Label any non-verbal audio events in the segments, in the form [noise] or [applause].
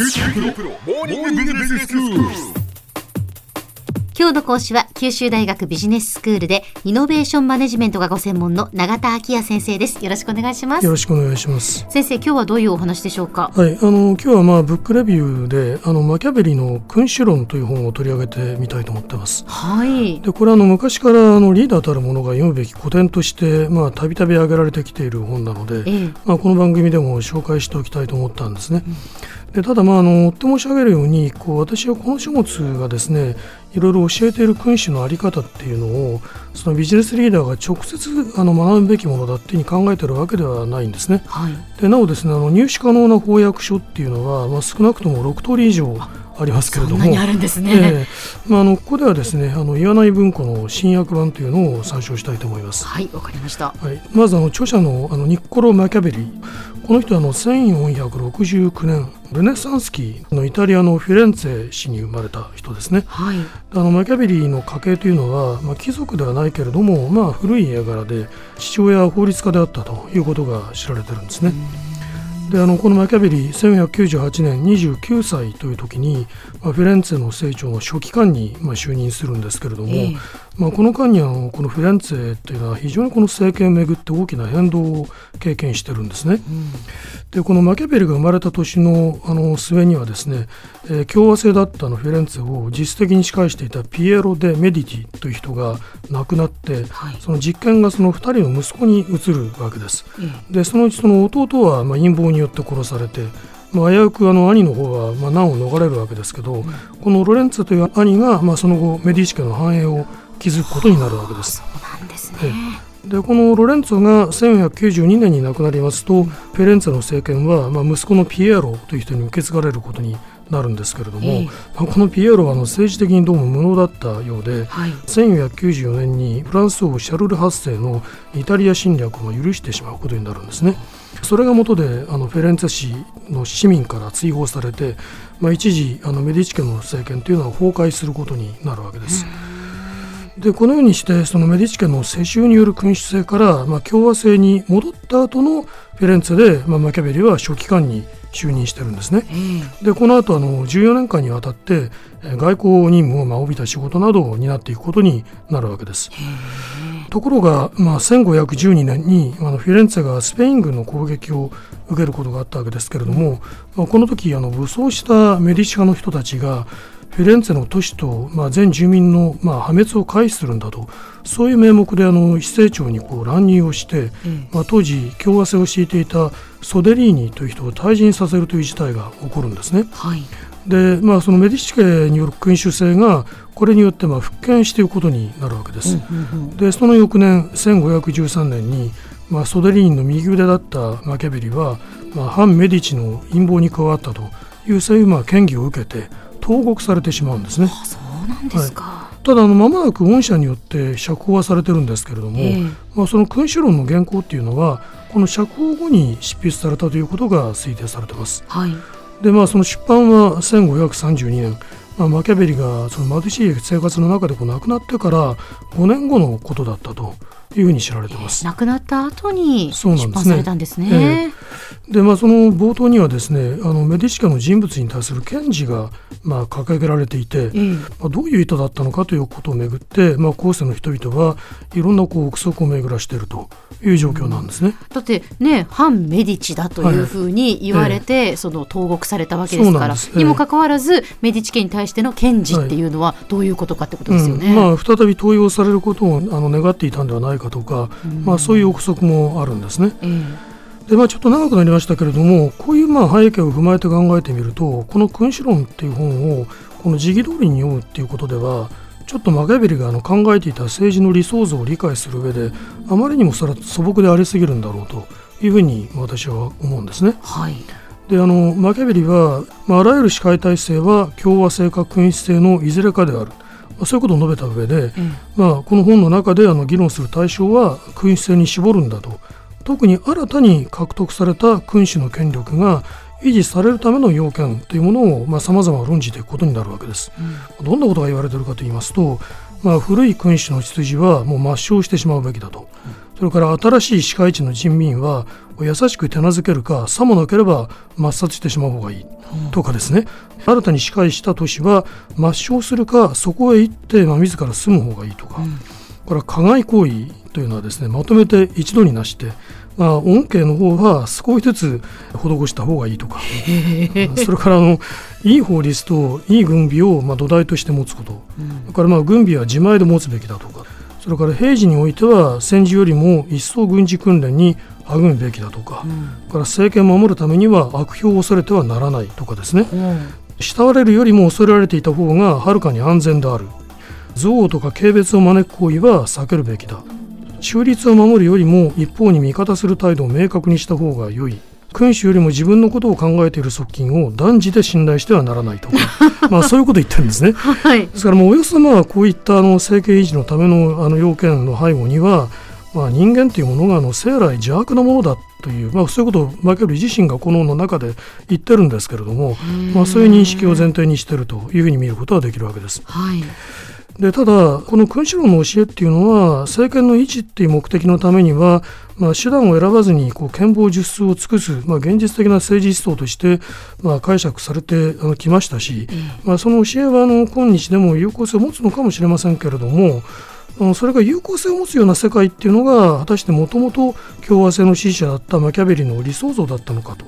今日の講師は九州大学ビジネススクールでイノベーションマネジメントがご専門の永田昭也先生です。よろしくお願いします。よろしくお願いします。先生今日はどういうお話でしょうか？はい、あの今日はまあブックレビューであのマキャベリの君主論という本を取り上げてみたいと思ってます。はい。でこれはあの昔からあのリーダーたる者が読むべき古典としてまあたびたび挙げられてきている本なので、ええ。まあこの番組でも紹介しておきたいと思ったんですね。でただまああの追って申し上げるようにこう私はこの書物がですねいろいろ教えている君主の在り方っていうのをそのビジネスリーダーが直接あの学ぶべきものだっていうふうに考えているわけではないんですね。はいでなおですねあの入手可能な翻訳書っていうのは、まあ、少なくとも6通り以上ありますけれども。そんなにあるんですね、ええ。まあ、あのここではですねあの岩内文庫の新訳版というのを参照したいと思います。はいわかりました。はい、まずあの著者のあのニッコロ・マキャベリ。この人はあの1469年ルネサンス期のイタリアのフィレンツェ市に生まれた人ですね。はい。あのマキャベリの家系というのは、まあ、貴族ではないけれども、まあ、古い家柄で父親は法律家であったということが知られてるんですね。であのこのマキャベリ1498年29歳という時に、まあ、フィレンツェの成長の書記官に、まあ、就任するんですけれども、えーまあ、この間にあのこのフィレンツェというのは非常にこの政権をめぐって大きな変動を経験してるんですね。でこのマキャベリが生まれた年のあの末にはですね、えー共和制だったあのフィレンツェを実質的に仕返していたピエロ・デ・メディティという人が亡くなって、はいその実権がその2人の息子に移るわけです。ええでそのうちその弟はまあ陰謀によって殺されて、まあ、危うくあの兄の方はまあ難を逃れるわけですけど、このロレンツェという兄がまあその後メディチ家の繁栄を築くことになるわけです。そうなんですね、でこのロレンツォが1492年に亡くなりますと、フェレンツェの政権は、まあ、息子のピエロという人に受け継がれることになるんですけれども、ええまあ、このピエロはあの政治的にどうも無能だったようで、はい1494年にフランス王シャルル8世のイタリア侵略を許してしまうことになるんですね。それが元であのフェレンツェ市の市民から追放されて、まあ、一時あのメディチ家の政権というのは崩壊することになるわけです。でこのようにしてそのメディチ家の世襲による君主制から、まあ、共和制に戻った後のフィレンツェで、まあ、マキャベリは書記官に就任してるんですね。ええでこの後あの14年間にわたってえー外交任務をまあ帯びた仕事などを担っていくことになるわけです。ところが、まあ、1512年にあのフィレンツェがスペイン軍の攻撃を受けることがあったわけですけれども、まあ、この時あの武装したメディチ派の人たちがフィレンツェの都市と、まあ、全住民の、まあ、破滅を回避するんだとそういう名目であの市政庁にこう乱入をして、まあ、当時共和制を敷いていたソデリーニという人を退陣させるという事態が起こるんですね。はいで、まあ、そのメディチ家による君主制がこれによってまあ復権していくことになるわけです。でその翌年1513年に、まあ、ソデリーニの右腕だったマキャベリは、まあ、反メディチの陰謀に加わったというそういうまあ権疑を受けて投獄されてしまうんですね。あそうなんですか、ただあの間もなく恩赦によって釈放はされてるんですけれども、ええまあ、その君主論の原稿っていうのはこの釈放後に執筆されたということが推定されてます。はいでまあその出版は1532年、まあ、マキャベリがその貧しい生活の中でこう亡くなってから5年後のことだったと。いうふうに知られてます。亡くなった後に出版されたんですね。でまあその冒頭にはですねあのメディチ家の人物に対する検事がまあ掲げられていて、ええまあ、どういう意図だったのかということをめぐって、まあ、後世の人々はいろんなこう憶測を巡らしているという状況なんですね。だってね反メディチだというふうに言われて、その投獄されたわけですからええにもかかわらずメディチ家に対しての検事っていうのはどういうことかってことですよね。うんまあ、再び登用されることをあの願っていたんではないかとか、まあ、そういう憶測もあるんですね。えでまあ、ちょっと長くなりましたけれどもこういうまあ背景を踏まえて考えてみるとこの「君主論」っていう本をこの時期通りに読むっていうことではちょっとマキャベリがあの考えていた政治の理想像を理解する上であまりにもそれは素朴でありすぎるんだろうというふうに私は思うんですね。はいであのマキャベリは、まあ、あらゆる支配体制は共和制か君主制のいずれかである、まあ、そういうことを述べた上で、えまあ、この本の中であの議論する対象は君主制に絞るんだと特に新たに獲得された君主の権力が維持されるための要件というものをさまざ、ま論じていくことになるわけです。どんなことが言われているかと言いますと、まあ、古い君主の秩序はもう抹消してしまうべきだと。それから新しい市街地の人民は優しく手なずけるかさもなければ抹殺してしまう方がいい。とかですね、新たに支配した都市は抹消するかそこへ行って、まあ、自ら住む方がいいとか、これは加害行為というのはですねまとめて一度になして、まあ、恩恵の方は少しずつ施した方がいいとか。それからあのいい法律といい軍備をまあ土台として持つこと、うん、それからまあ軍備は自前で持つべきだとかそれから平時においては戦時よりも一層軍事訓練に励むべきだとか、うん、から政権を守るためには悪評を恐れてはならないとかですね、うん、慕われるよりも恐れられていた方がはるかに安全である。憎悪とか軽蔑を招く行為は避けるべきだ。中立を守るよりも一方に味方する態度を明確にした方が良い君主よりも自分のことを考えている側近を断じて信頼してはならないとか [laughs] まあそういうことを言ってるんですね。はい、ですからもうおよそまあこういったあの政権維持のためのあの要件の背後には、まあ、人間というものがあの生来邪悪なものだという、まあ、そういうことをマキャベリ自身がこのの中で言ってるんですけれども、まあ、そういう認識を前提にしているというふうに見ることはできるわけです。はいでただ、この君主論の教えっていうのは政権の維持っていう目的のためには、まあ、手段を選ばずにこう権謀術数を尽くす、まあ、現実的な政治思想として、まあ、解釈されてきましたし、まあ、その教えはあの今日でも有効性を持つのかもしれませんけれどもそれが有効性を持つような世界っていうのが果たしてもともと共和制の支持者だったマキャベリの理想像だったのかと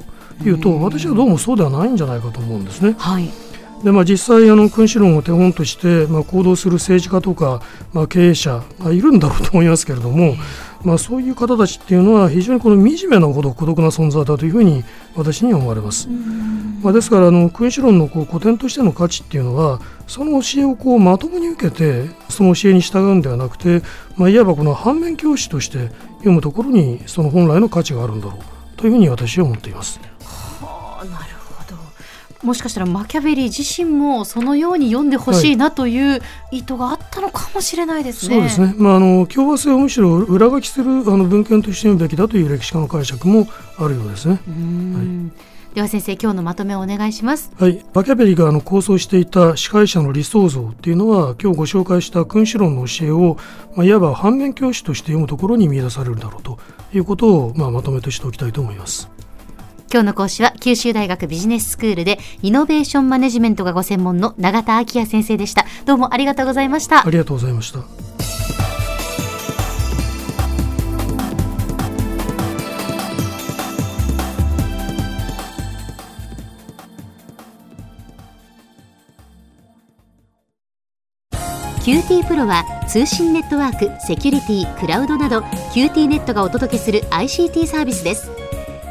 いうと私はどうもそうではないんじゃないかと思うんですね。はいでまあ、実際あの君主論を手本として、まあ、行動する政治家とか、まあ、経営者、まあ、いるんだろうと思いますけれども、まあ、そういう方たちっていうのは非常にこの惨めなほど孤独な存在だというふうに私には思われます。まあ、ですからあの君主論のこう古典としての価値っていうのはその教えをこうまともに受けてその教えに従うんではなくて、まあ、いわばこの反面教師として読むところにその本来の価値があるんだろうというふうに私は思っています。もしかしたらマキャベリー自身もそのように読んでほしいなという意図があったのかもしれないですね。はい、そうですね。まああの共和制をむしろ裏書きするあの文献として読むべきだという歴史家の解釈もあるようですね。はい、では先生今日のまとめをお願いします。はい、マキャベリーがあの構想していた司会者の理想像っていうのは今日ご紹介した君主論の教えを、まあ、いわば反面教師として読むところに見出されるだろうということを、まあ、まとめとしておきたいと思います。今日の講師は九州大学ビジネススクールでイノベーションマネジメントがご専門の永田昭也先生でした。どうもありがとうございました。ありがとうございました。QT プロは通信ネットワーク、セキュリティ、クラウドなど QT ネットがお届けする ICT サービスです